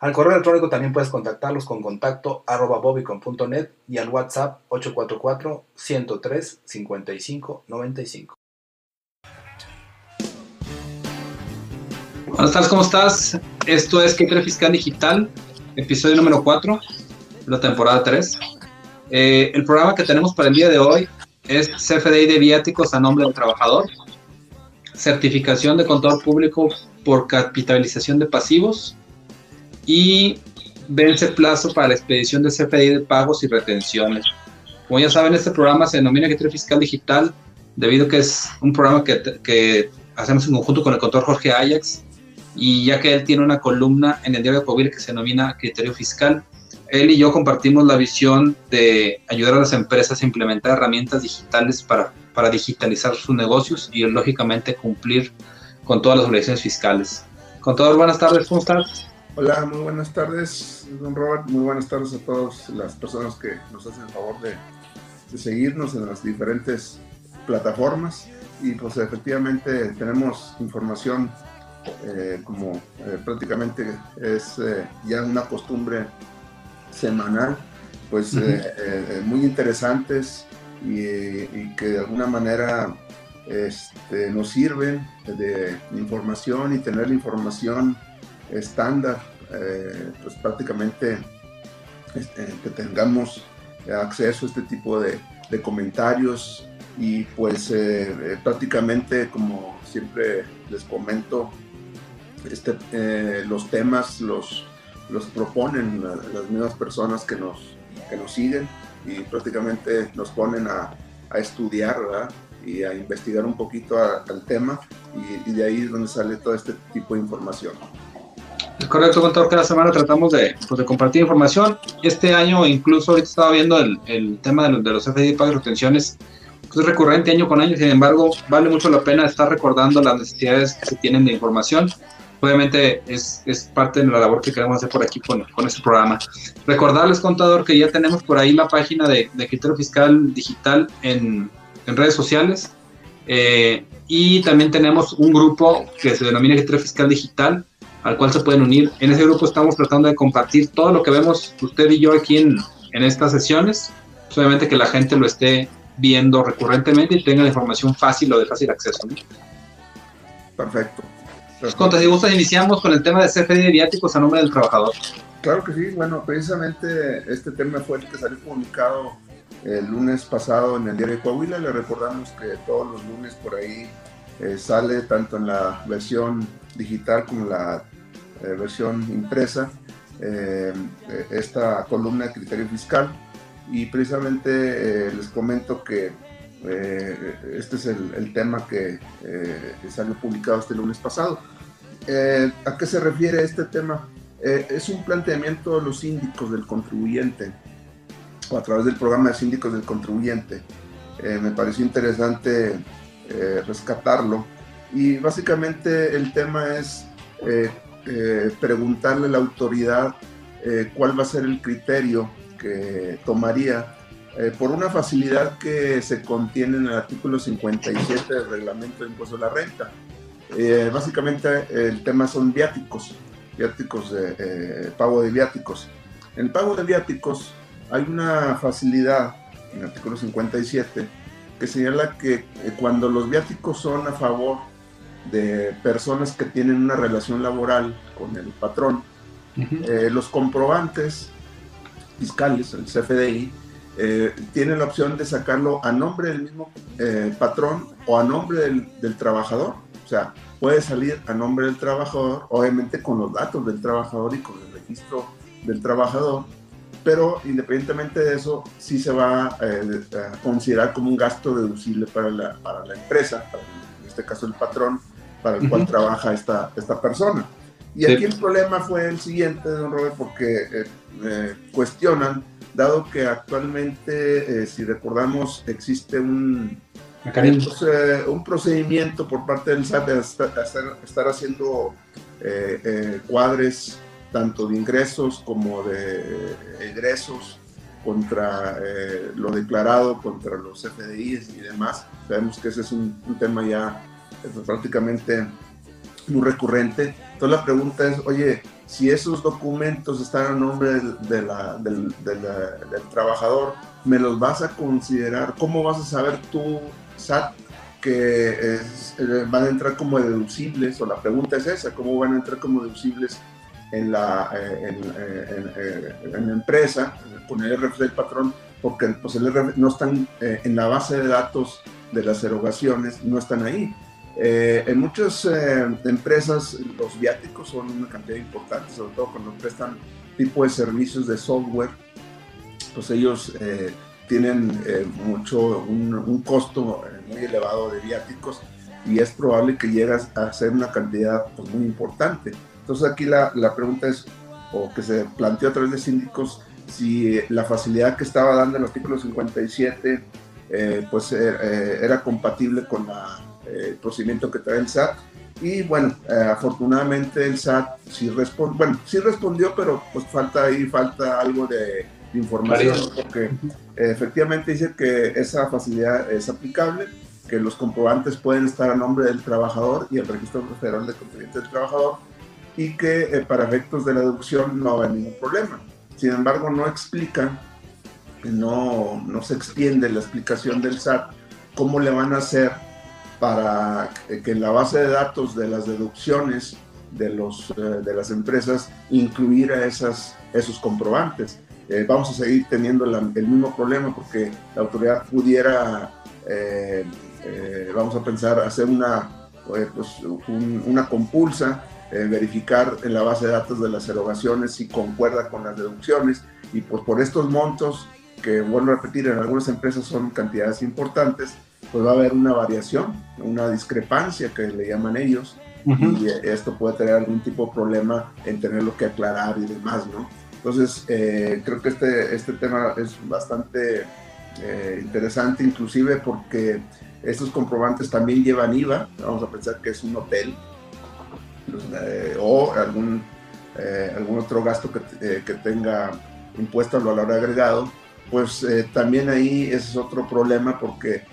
Al correo electrónico también puedes contactarlos con contacto arroba bobicon.net y al WhatsApp 844-103-5595. Buenas tardes, ¿cómo estás? Esto es Criterio Fiscal Digital, episodio número 4, la temporada 3. Eh, el programa que tenemos para el día de hoy es CFDI de viáticos a nombre del trabajador, certificación de contador público por capitalización de pasivos y vence plazo para la expedición de CFDI de pagos y retenciones. Como ya saben, este programa se denomina Criterio Fiscal Digital debido a que es un programa que, que hacemos en conjunto con el contador Jorge Ajax y ya que él tiene una columna en el diario Coahuila que se denomina Criterio Fiscal, él y yo compartimos la visión de ayudar a las empresas a implementar herramientas digitales para, para digitalizar sus negocios y lógicamente cumplir con todas las obligaciones fiscales. Contador, buenas tardes, ¿cómo estás? Hola, muy buenas tardes, don Robert. Muy buenas tardes a todas las personas que nos hacen el favor de, de seguirnos en las diferentes plataformas. Y pues efectivamente tenemos información eh, como eh, prácticamente es eh, ya una costumbre semanal, pues muy interesantes y, y, que de alguna manera este, nos sirven de información y tener la información estándar, pues prácticamente este, que tengamos acceso a este tipo de, comentarios y pues prácticamente como siempre les comento este, eh, los temas los, los proponen las mismas personas que nos, que nos siguen y prácticamente nos ponen a, a estudiar y a investigar un poquito al tema y, y, de ahí es donde sale todo este tipo de información. Es correcto, contador. Cada semana tratamos de, pues, de, compartir información. Este año, incluso ahorita estaba viendo el, el tema de los, de los FDI pagos y retenciones, pues es recurrente año con año. Sin embargo, vale mucho la pena estar recordando las necesidades que se tienen de información obviamente es, es, parte de la labor que queremos hacer por aquí con, con este programa. Recordarles, contador, que ya tenemos por ahí la página de, de criterio fiscal digital en, en redes sociales eh, y también tenemos un grupo que se denomina criterio fiscal digital al cual se pueden unir. En ese grupo estamos tratando de compartir todo lo que vemos usted y yo aquí en, en estas sesiones, pues obviamente que la gente lo esté viendo recurrentemente y tenga la información fácil o de fácil acceso. ¿no? Perfecto. Contra, si gustas, iniciamos con el tema de CFDI de viáticos a nombre del trabajador. Claro que sí, bueno, precisamente este tema fue el que salió comunicado el lunes pasado en el diario de Coahuila. Le recordamos que todos los lunes por ahí eh, sale tanto en la versión digital como en la eh, versión impresa eh, esta columna de criterio fiscal. Y precisamente les comento que eh, este es el, el tema que eh, salió publicado este lunes pasado. Eh, ¿A qué se refiere este tema? Eh, es un planteamiento de los síndicos del contribuyente a través del programa de síndicos del contribuyente. Eh, me pareció interesante rescatarlo y básicamente el tema es preguntarle a la autoridad cuál va a ser el criterio que tomaría eh, por una facilidad que se contiene en el artículo 57 del reglamento de impuesto a la renta. Eh, básicamente el tema son viáticos, viáticos de eh, pago de viáticos. En el pago de viáticos hay una facilidad en el artículo 57 que señala que eh, cuando los viáticos son a favor de personas que tienen una relación laboral con el patrón, uh -huh. los comprobantes fiscales, el CFDI, eh, tiene la opción de sacarlo a nombre del mismo eh, patrón o a nombre del, del, trabajador. O sea, puede salir a nombre del trabajador, obviamente con los datos del trabajador y con el registro del trabajador, pero independientemente de eso, sí se va eh, a considerar como un gasto deducible para la, para la empresa, para, en este caso el patrón, para el uh -huh. cual trabaja esta, esta persona. Y aquí el problema fue el siguiente, don Robert, porque cuestionan, dado que actualmente, si recordamos, existe un, un procedimiento por parte del SAT de estar, haciendo cuadres tanto de ingresos como de egresos contra eh, lo declarado, contra los FDIs y demás. Sabemos que ese es un, tema ya eh, prácticamente muy recurrente. Entonces la pregunta es, oye, si esos documentos están a nombre del, del, trabajador, ¿me los vas a considerar? ¿Cómo vas a saber tú, SAT, que eh, van a entrar como deducibles? O la pregunta es esa, ¿cómo van a entrar como deducibles en la, en la empresa? con el RF del patrón, porque pues, el RF no están eh, en la base de datos de las erogaciones, no están ahí. Eh, en muchas eh, empresas los viáticos son una cantidad importante, sobre todo cuando prestan tipo de servicios de software, pues ellos tienen mucho, un, costo muy elevado de viáticos y es probable que llegas a ser una cantidad pues, muy importante. Entonces aquí la, la pregunta es, o que se planteó a través de síndicos, si la facilidad que estaba dando el artículo 57 eh, pues eh, eh, era compatible con el procedimiento que trae el SAT. Y bueno, afortunadamente el SAT sí, respondió, bueno, sí respondió, pero pues falta ahí, falta algo de, información, porque efectivamente dice que esa facilidad es aplicable, que los comprobantes pueden estar a nombre del trabajador y el registro federal de contribuyente del trabajador, y que para efectos de la deducción no va ningún problema. Sin embargo, no explica, no, no se extiende la explicación del SAT cómo le van a hacer para que en la base de datos de las deducciones de, los, eh, de las empresas incluir a esos comprobantes. Eh, vamos a seguir teniendo el mismo problema porque la autoridad pudiera, eh, vamos a pensar, hacer una, pues, una compulsa eh, verificar en la base de datos de las erogaciones si concuerda con las deducciones. Y pues por estos montos que vuelvo a repetir en algunas empresas son cantidades importantes pues va a haber una variación una discrepancia que le llaman ellos. Y esto puede tener algún tipo de problema en tenerlo que aclarar y demás no entonces eh, creo que este este tema es bastante eh, interesante inclusive porque estos comprobantes también llevan IVA. Vamos a pensar que es un hotel eh, o algún, eh, algún otro gasto que, eh, que, tenga impuesto al valor agregado, pues también ahí ese es otro problema porque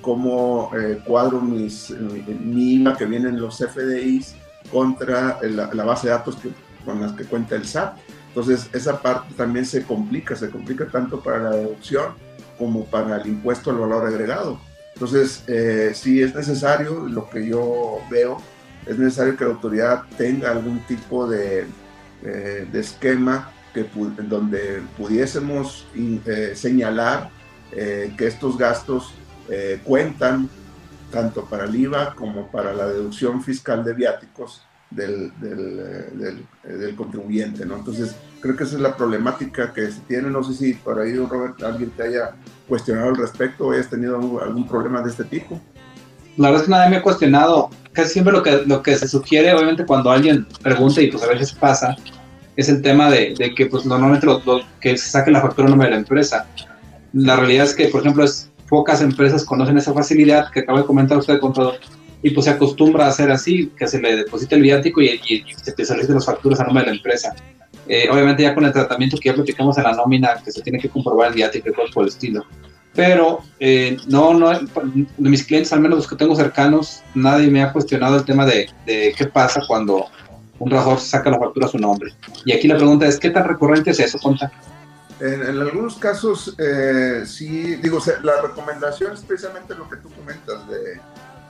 cómo cuadro mis, mi IVA que vienen los FDIs contra la, base de datos que, con las que cuenta el SAT. Entonces esa parte también se complica, se complica tanto para la deducción como para el impuesto al valor agregado. Entonces, si es necesario, lo que yo veo es necesario que la autoridad tenga algún tipo de, eh, esquema que, donde pudiésemos eh, señalar eh, que estos gastos cuentan tanto para el IVA como para la deducción fiscal de viáticos del, contribuyente. ¿no? Entonces, creo que esa es la problemática que se tiene. No sé si por ahí, Robert, alguien te haya cuestionado al respecto o hayas tenido algún problema de este tipo. La verdad es que nadie me ha cuestionado casi siempre lo que, lo que se sugiere, obviamente, cuando alguien pregunta, y pues a veces pasa, es el tema de, de que pues normalmente lo, que se saque la factura nombre de la empresa. La realidad es que, por ejemplo, es, pocas empresas conocen esa facilidad que acaba de comentar usted, contador, y pues se acostumbra a hacer así, que se le deposite el viático y, y, se te las facturas a nombre de la empresa. Eh, obviamente ya con el tratamiento que ya platicamos en la nómina, que se tiene que comprobar el viático y cosas por el estilo pero eh, no, no, de mis clientes, al menos los que tengo cercanos, nadie me ha cuestionado el tema de, de qué pasa cuando un trabajador saca la factura a su nombre. Y aquí la pregunta es, ¿qué tan recurrente es eso, Conta? En, algunos casos, eh, sí, digo, la recomendación es precisamente lo que tú comentas, de,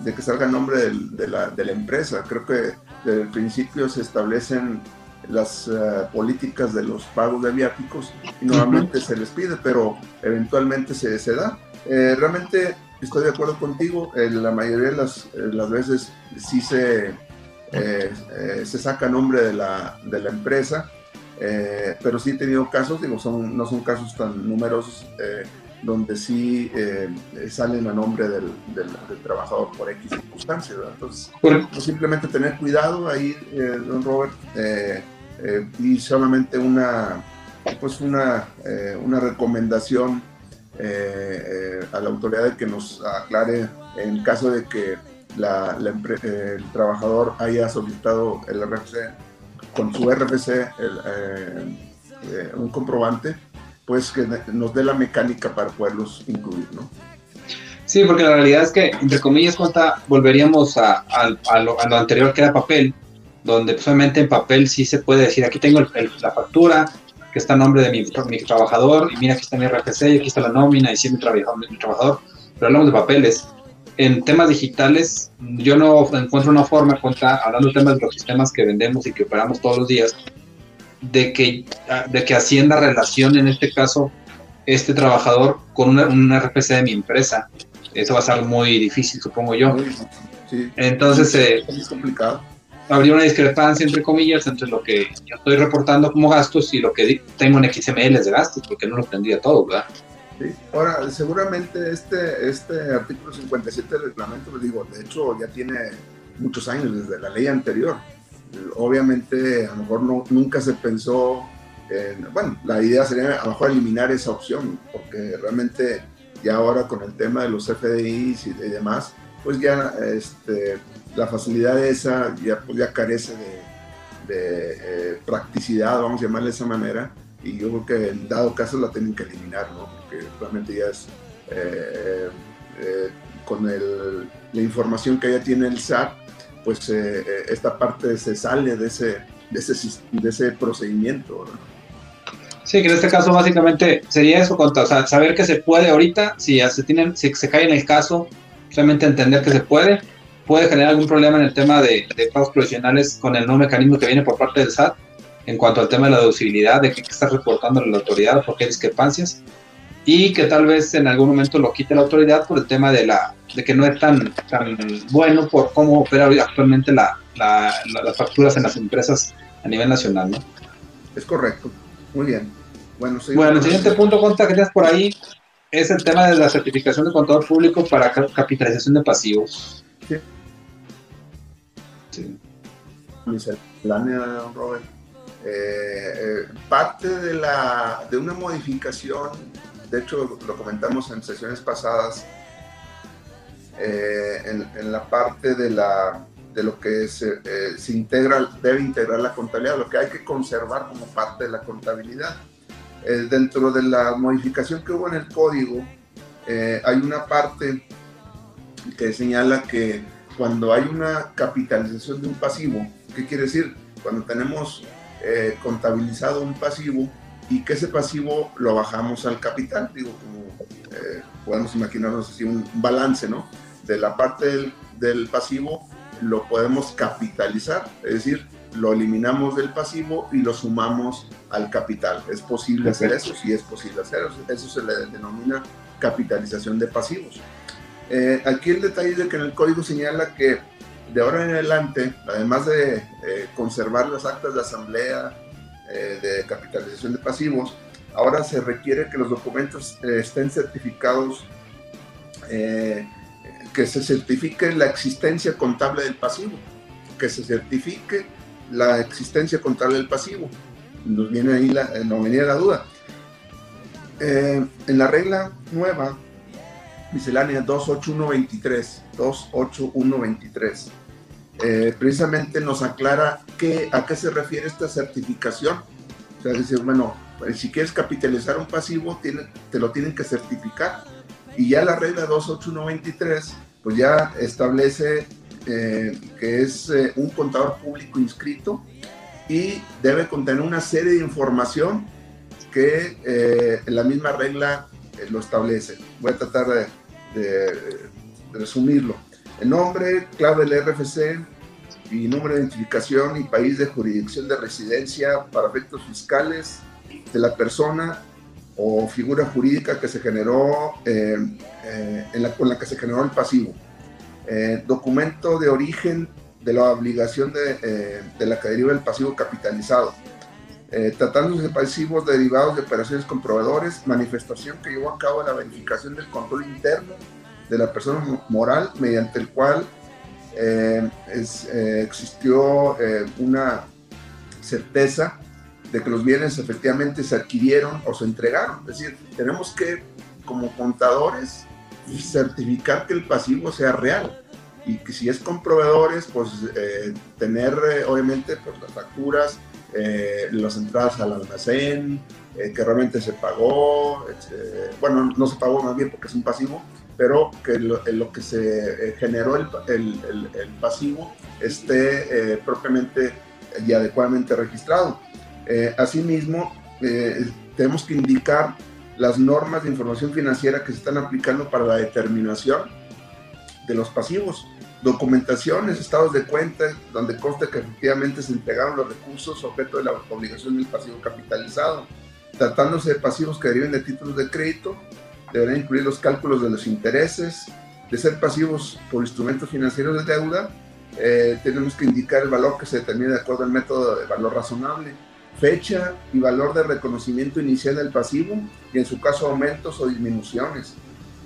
de que salga el nombre de, la, de la empresa. Creo que desde el principio se establecen las eh, políticas de los pagos de viáticos y nuevamente se les pide, pero eventualmente se, se da. Eh, realmente estoy de acuerdo contigo, la mayoría de las, eh, las, veces sí se, se saca nombre de la, de la empresa, pero sí he tenido casos, digo, son, no son casos tan numerosos, donde sí eh, salen a nombre del, trabajador por X circunstancias. Entonces, pues simplemente tener cuidado ahí, eh, don Robert, eh, y solamente una, pues una, una recomendación a la autoridad de que nos aclare en caso de que la, el trabajador haya solicitado el RFC con su RFC un comprobante pues que nos dé la mecánica para poderlos incluir, ¿no? Sí, porque la realidad es que, entre comillas, cuenta, volveríamos a, lo, anterior que era papel, donde pues, en papel sí se puede decir, aquí tengo la factura, que está a nombre de mi, trabajador, y mira, aquí está mi RFC, y aquí está la nómina, y sí, mi, mi trabajador, pero hablamos de papeles. En temas digitales, yo no encuentro una forma, hablando de temas de los sistemas que vendemos y que operamos todos los días, de que, de que Hacienda relacione en este caso este trabajador con un RPC de mi empresa. Eso va a ser muy difícil, supongo yo. Entonces, eh, es complicado. Habría una discrepancia, entre comillas, entre lo que yo estoy reportando como gastos y lo que tengo en XML de gastos, porque no lo tendría todo, ¿verdad? Sí. Ahora, seguramente este, este artículo 57 del reglamento, pues digo, de hecho ya tiene muchos años desde la ley anterior obviamente a lo mejor no, nunca se pensó, en, bueno, la idea sería a lo mejor eliminar esa opción, porque realmente ya ahora con el tema de los FDIs y, demás, pues ya este, la facilidad esa ya, pues carece de, eh, practicidad, vamos a llamarle de esa manera, y yo creo que en dado caso la tienen que eliminar, ¿no? porque realmente ya es eh, eh, con el, la información que ya tiene el SAT, pues eh, eh, esta parte se sale de ese, de ese, de ese procedimiento. Sí, que en este caso básicamente sería eso, saber que se puede ahorita, si se, tienen, si se cae en el caso, solamente entender que se puede, puede generar algún problema en el tema de, pagos profesionales con el nuevo mecanismo que viene por parte del SAT en cuanto al tema de la deducibilidad, de que está reportando la autoridad, porque hay discrepancias, y que tal vez en algún momento lo quite la autoridad por el tema de la de que no es tan, tan bueno por cómo opera actualmente la, las facturas en las empresas a nivel nacional, ¿no? Es correcto, muy bien. Bueno, bueno el siguiente punto, Conta, que tienes por ahí es el tema de la certificación de contador público para capitalización de pasivos. Sí. sí. don Robert. Eh, eh, parte de, la, de una modificación, de hecho lo comentamos en sesiones pasadas, eh, en, la parte de, lo que se, eh, se integra, debe integrar la contabilidad, lo que hay que conservar como parte de la contabilidad. Eh, dentro de la modificación que hubo en el código, hay una parte que señala que cuando hay una capitalización de un pasivo, ¿qué quiere decir? Cuando tenemos contabilizado un pasivo y que ese pasivo lo bajamos al capital, digo, como podemos imaginarnos así un balance, ¿no? de la parte del, pasivo lo podemos capitalizar, es decir, lo eliminamos del pasivo y lo sumamos al capital. ¿Es posible hacer eso? Sí, es posible hacer eso. Eso se le denomina capitalización de pasivos. Eh, aquí el detalle de que en el código señala que de ahora en adelante, además de eh, conservar las actas de asamblea eh, de capitalización de pasivos, ahora se requiere que los documentos estén certificados que se certifique la existencia contable del pasivo, que se certifique la existencia contable del pasivo. Nos viene ahí la, eh, no venía la duda. Eh, en la regla nueva, miscelánea 28123, 28123, eh, precisamente nos aclara qué, a qué se refiere esta certificación. O sea, decir, bueno, pues, si quieres capitalizar un pasivo, tiene, te lo tienen que certificar y ya la regla 28123, pues ya establece eh, que es eh, un contador público inscrito y debe contener una serie de información que eh, la misma regla lo establece. Voy a tratar de, resumirlo. El nombre, clave del RFC y número de identificación y país de jurisdicción de residencia para efectos fiscales de la persona o figura jurídica que se generó, eh, eh, en la, con la que se generó el pasivo. Eh, documento de origen de la obligación de, de, la que deriva el pasivo capitalizado. Eh, tratándose de pasivos derivados de operaciones con proveedores, manifestación que llevó a cabo la verificación del control interno de la persona moral mediante el cual eh, eh, existió una certeza de que los bienes efectivamente se adquirieron o se entregaron. Es decir, tenemos que, como contadores, certificar que el pasivo sea real y que si es con proveedores, pues tener obviamente pues, las facturas, eh, las entradas al almacén, eh, que realmente se pagó, eh, bueno, no se pagó más bien porque es un pasivo, pero que lo, lo que se generó el, el, el, pasivo esté propiamente y adecuadamente registrado. asimismo, tenemos que indicar las normas de información financiera que se están aplicando para la determinación de los pasivos documentaciones, estados de cuenta, donde consta que efectivamente se entregaron los recursos objeto de la obligación del pasivo capitalizado. Tratándose de pasivos que deriven de títulos de crédito, deberán incluir los cálculos de los intereses. De ser pasivos por instrumentos financieros de deuda, eh, tenemos que indicar el valor que se determina de acuerdo al método de valor razonable, fecha y valor de reconocimiento inicial del pasivo y en su caso aumentos o disminuciones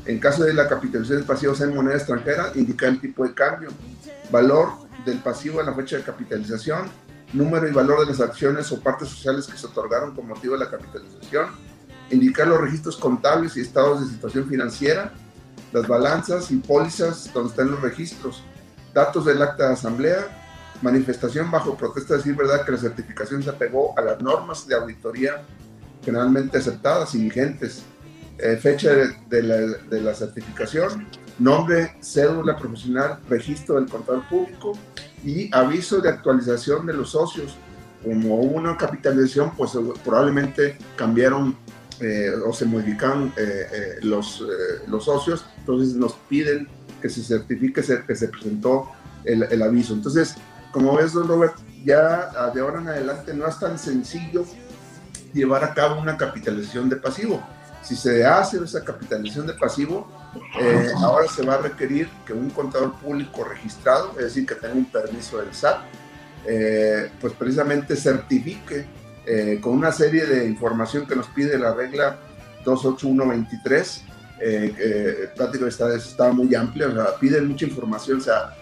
en caso de la capitalización del pasivo sea en moneda extranjera, indicar el tipo de cambio, valor del pasivo en la fecha de capitalización, número y valor de las acciones o partes sociales que se otorgaron con motivo de la capitalización, indicar los registros contables y estados de situación financiera, las balanzas y pólizas donde están los registros, datos del acta de asamblea, manifestación bajo protesta de decir verdad que la certificación se apegó a las normas de auditoría generalmente aceptadas y vigentes, eh, fecha de, la, certificación, nombre, cédula profesional, registro del contador público y aviso de actualización de los socios. Como hubo una capitalización, pues probablemente cambiaron eh, o se modificaron eh, los, los socios, entonces nos piden que se certifique que se presentó el, el aviso. Entonces, como ves, don Robert, ya de ahora en adelante no es tan sencillo llevar a cabo una capitalización de pasivo si se hace esa capitalización de pasivo, eh, ahora se va a requerir que un contador público registrado, es decir, que tenga un permiso del SAT, eh, pues precisamente certifique eh, con una serie de información que nos pide la regla 28123, eh, prácticamente está, está muy amplia, o sea, pide mucha información, o sea,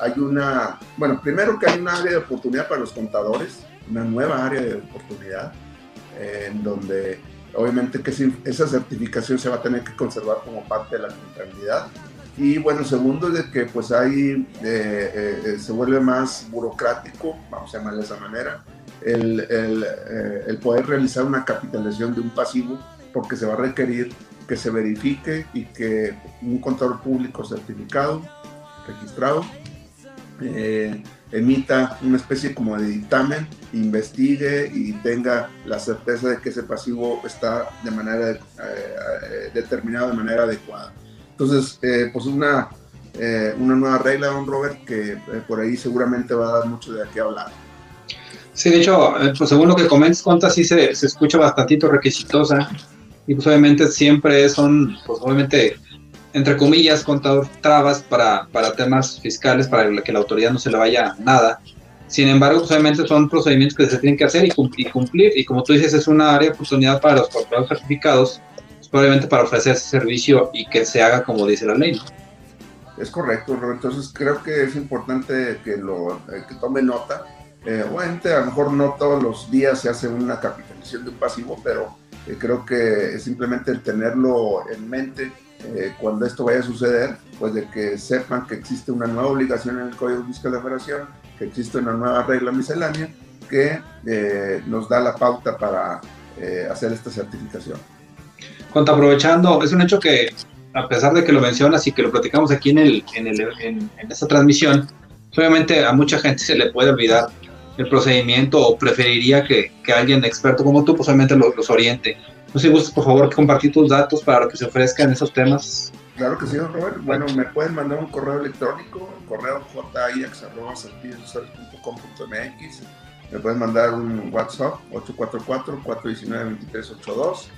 hay una, bueno, primero que hay un área de oportunidad para los contadores, una nueva área de oportunidad, en donde Obviamente que esa certificación se va a tener que conservar como parte de la contabilidad. Y bueno, segundo es de que pues ahí eh, eh, se vuelve más burocrático, vamos a llamarle de esa manera, eh, el, poder realizar una capitalización de un pasivo porque se va a requerir que se verifique y que un contador público certificado, registrado, emita una especie como de dictamen, investigue y tenga la certeza de que ese pasivo está de manera eh, eh, determinado de manera adecuada. Entonces, eh, pues una, una nueva regla, don Robert, que por ahí seguramente va a dar mucho de qué hablar. Sí, de hecho, pues según lo que comentas, Conta, sí se, se escucha bastantito requisitosa y pues obviamente siempre son, pues obviamente entre comillas, contador trabas para, para temas fiscales, para que la autoridad no se le vaya nada. Sin embargo, pues, obviamente son procedimientos que se tienen que hacer y cumplir, y como tú dices, es una área de oportunidad para los contadores certificados, pues, para ofrecer ese servicio y que se haga como dice la ley. Es correcto, Entonces creo que es importante que lo eh, que tome nota. Eh, obviamente, a lo mejor no todos los días se hace una capitalización de un pasivo, pero eh, creo que es simplemente el tenerlo en mente eh, cuando esto vaya a suceder, pues de que sepan que existe una nueva obligación en el Código Fiscal de la que existe una nueva regla miscelánea que eh, nos da la pauta para hacer esta certificación. Cuanto aprovechando, es un hecho que, a pesar de que lo mencionas y que lo platicamos aquí en, el, en, esta transmisión, obviamente a mucha gente se le puede olvidar el procedimiento o preferiría que, que alguien experto como tú, pues, los oriente. No sé si gustas, por favor, compartir tus datos para que se ofrezcan esos temas. Claro que sí, don Robert. Bueno, me pueden mandar un correo electrónico, correo jaix.com.mx. Me pueden mandar un WhatsApp, 844-419-2382.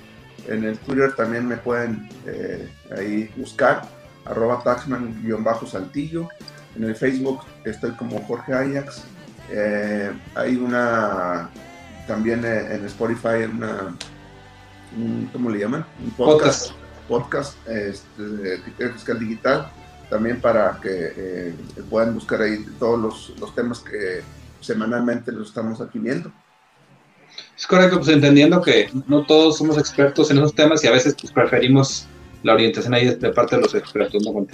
En el Twitter también me pueden eh, ahí buscar, arroba taxman-saltillo. En el Facebook estoy como Jorge Ajax. Eh, hay una también en Spotify una, ¿cómo le llaman? Un podcast. Podcast, este, de criterio fiscal digital, también para que puedan buscar ahí todos los, los temas que semanalmente los estamos aquí viendo. Es correcto, pues entendiendo que no todos somos expertos en esos temas y a veces pues, preferimos la orientación ahí de parte de los expertos, ¿no?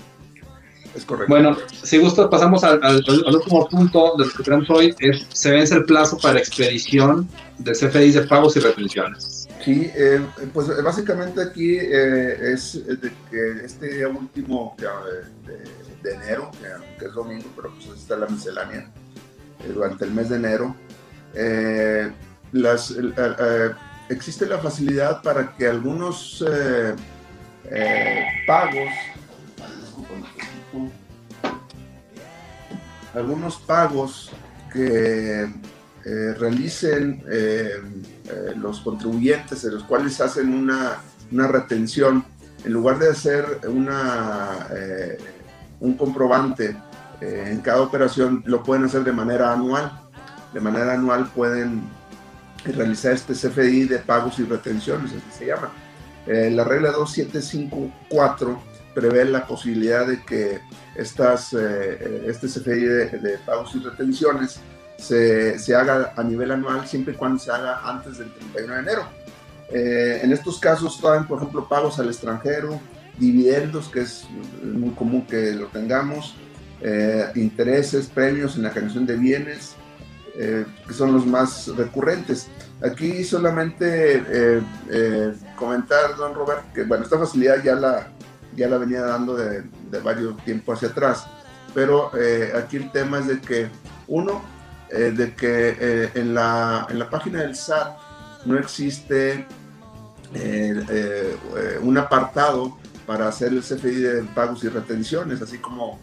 Es correcto. Bueno, si gusta pasamos al, último punto de lo que tenemos hoy, es se vence el plazo para expedición de CFDIs de pagos y retenciones. Sí, eh, pues básicamente aquí eh, es de que este día último de, de, enero, que, es domingo, pero pues está la miscelánea, eh, durante el mes de enero, las, existe la facilidad para que algunos pagos algunos pagos que eh, realicen eh, eh, los contribuyentes, en los cuales hacen una, una retención, en lugar de hacer una, un comprobante en cada operación, lo pueden hacer de manera anual. De manera anual pueden realizar este CFDI de pagos y retenciones, así se llama. la regla 2754 prevé la posibilidad de que estas, eh, este CFI de, pagos y retenciones se, se, haga a nivel anual siempre y cuando se haga antes del 31 de enero. Eh, en estos casos, también, por ejemplo, pagos al extranjero, dividendos, que es muy común que lo tengamos, eh, intereses, premios en la generación de bienes, que son los más recurrentes. Aquí solamente comentar, don Robert, que bueno, esta facilidad ya la, ya la venía dando de, varios tiempo hacia atrás. Pero eh, aquí el tema es de que, uno, eh, de que eh, en, la, en la página del SAT no existe un apartado para hacer el CFI de pagos y retenciones, así como,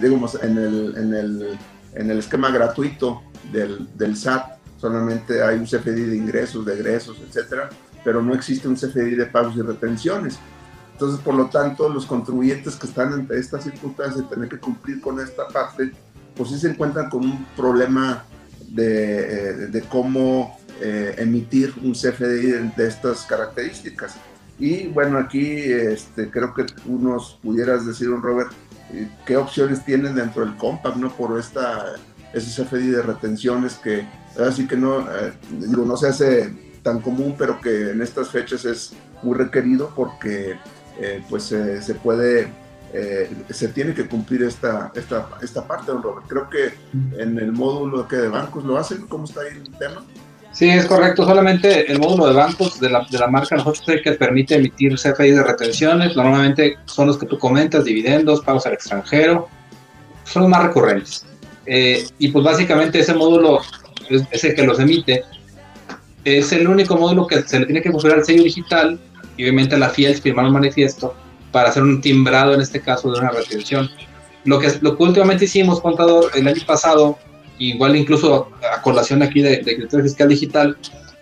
digamos, en el, en, el, en el esquema gratuito del, del SAT solamente hay un CFDI de ingresos, de egresos, etcétera, pero no existe un CFDI de pagos y retenciones. Entonces, por lo tanto, los contribuyentes que están ante estas circunstancias de tener que cumplir con esta parte, pues sí se encuentran con un problema de, eh, cómo eh, emitir un CFDI de, estas características. Y bueno, aquí este, creo que unos pudieras decir, Robert, eh, qué opciones tienen dentro del Compact, ¿no? Por esta, ese CFDI de retenciones que así que no, digo, no se hace tan común, pero que en estas fechas es muy requerido porque eh, pues se puede, eh, se tiene que cumplir esta, esta, esta parte, don Robert. Creo que en el módulo que de bancos lo hacen, ¿cómo está ahí el tema? Sí, es correcto. Solamente el módulo de bancos de la, de la marca nosotros que permite emitir CFI de retenciones. Normalmente son los que tú comentas, dividendos, pagos al extranjero. Son los más recurrentes. Eh, y pues básicamente ese módulo es, el que los emite. Es el único módulo que se le tiene que configurar el sello digital y obviamente la FIEL firmar un manifiesto para hacer un timbrado, en este caso, de una retención. Lo que, lo que últimamente hicimos, contador, el año pasado, igual incluso a colación aquí de, de criterio fiscal digital,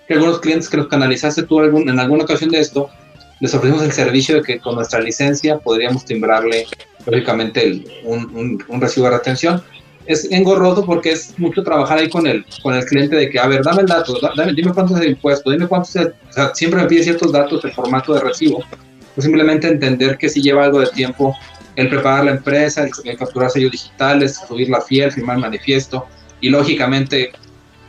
que algunos clientes que los canalizaste tú algún, en alguna ocasión de esto, les ofrecimos el servicio de que con nuestra licencia podríamos timbrarle, lógicamente, un, un recibo de retención es engorroso porque es mucho trabajar ahí con el, con el cliente de que, a ver, dame el dato, dame, dime cuánto es el impuesto, dime cuánto es el, o sea, siempre me pide ciertos datos de formato de recibo, pues simplemente entender que si lleva algo de tiempo el preparar la empresa, el, capturar sellos digitales, subir la fiel, firmar el manifiesto y lógicamente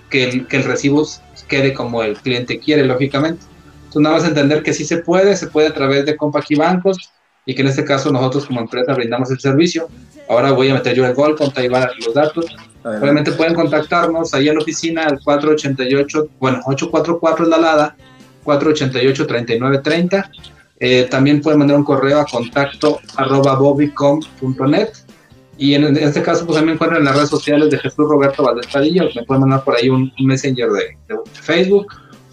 que el, que el recibo quede como el cliente quiere, lógicamente. Entonces nada más entender que sí se puede, se puede a través de Compact y bancos y que en este caso nosotros como empresa brindamos el servicio Ahora voy a meter yo el gol, con van los datos. Obviamente pueden contactarnos ahí en la oficina al 488, bueno, 844 es la alada, 488-3930. Eh, también pueden mandar un correo a contacto arroba bobicom.net. Y en, este caso, pues también encuentran en las redes sociales de Jesús Roberto Valdés Padilla. Me pueden mandar por ahí un, messenger de, de, Facebook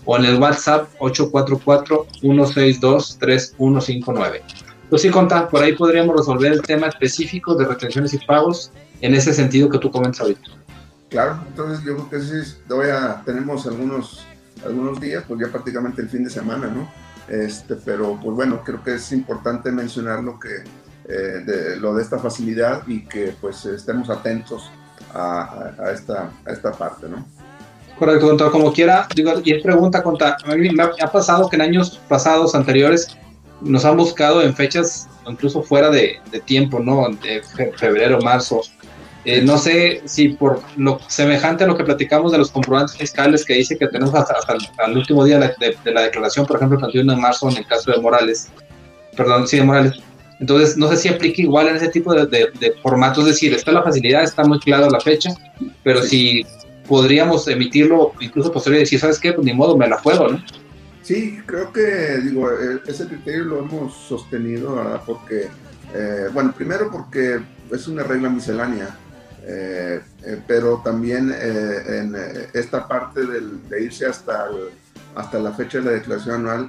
o en el WhatsApp 844-162-3159. Pues sí, Conta, por ahí podríamos resolver el tema específico de retenciones y pagos en ese sentido que tú comentas ahorita. Claro, entonces yo creo que sí, todavía tenemos algunos, algunos días, pues ya prácticamente el fin de semana, ¿no? Este, pero pues bueno, creo que es importante mencionar lo que, eh, de, lo de esta facilidad y que pues estemos atentos a, esta, a esta parte, ¿no? Correcto, como quiera, digo, y es pregunta, conta, a mí me ha pasado que en años pasados, anteriores, nos han buscado en fechas incluso fuera de, tiempo, ¿no? De febrero, marzo. Eh, no sé si por lo semejante a lo que platicamos de los comprobantes fiscales que dice que tenemos hasta, el último día de, la declaración, por ejemplo, el 31 de marzo en el caso de Morales, perdón, sí, de Morales. Entonces, no sé si aplica igual en ese tipo de, de formatos, es decir, está la facilidad, está muy clara la fecha, pero si podríamos emitirlo incluso posterior y decir, ¿sabes qué? Pues ni modo, me la juego, ¿no? Sí, creo que, digo, e, ese criterio lo hemos sostenido, ¿verdad? Porque, eh, bueno, primero porque es una regla miscelánea, eh, eh, pero también en esta parte de irse hasta, hasta la fecha de la declaración anual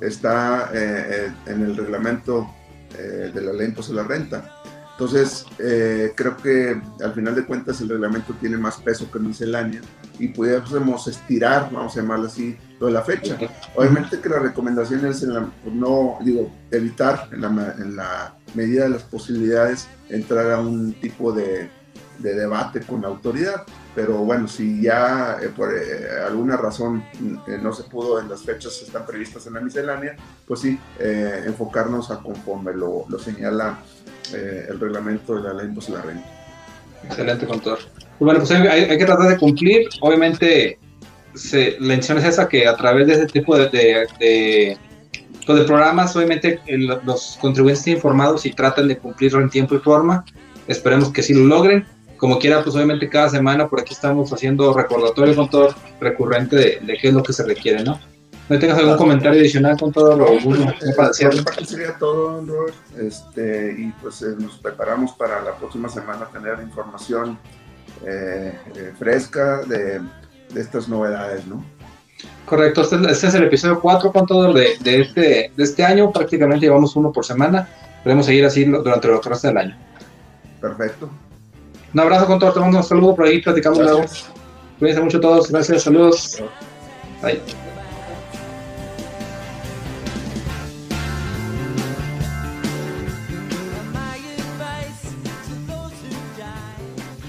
está en el reglamento de la ley impuesto a la renta. Entonces, eh, creo que al final de cuentas el reglamento tiene más peso que miscelánea y pudiésemos estirar, vamos a llamarlo así, toda la fecha. Obviamente que la recomendación es no, digo, evitar en la, medida de las posibilidades entrar a un tipo de, debate con la autoridad. Pero bueno, si ya eh, por eh, alguna razón no se pudo en las fechas que están previstas en la miscelánea, pues sí, enfocarnos a conforme lo, lo señala eh, el reglamento de la ley de la renta. Excelente, contador. Pues bueno, pues hay, que tratar de cumplir. Obviamente, se, la intención es esa, que a través de ese tipo de, de, pues de, programas, obviamente los contribuyentes estén informados y tratan de cumplirlo en tiempo y forma. Esperemos que sí lo logren. Como quiera, pues obviamente cada semana por aquí estamos haciendo recordatorio, contador, recurrente de, de qué es lo que se requiere, ¿no? ¿No tengas algún comentario adicional con todo lo que para sería todo, Robert. Este, y pues eh, nos preparamos para la próxima semana tener información eh, eh, fresca de, de, estas novedades, ¿no? Correcto, este, este, es el episodio 4 con todo de, de, este, de este año. Prácticamente llevamos uno por semana. Podemos seguir así durante el resto del año. Perfecto. Un abrazo con todo, te mando un saludo por ahí, platicamos luego. Cuídense mucho todos, gracias, saludos. Bye.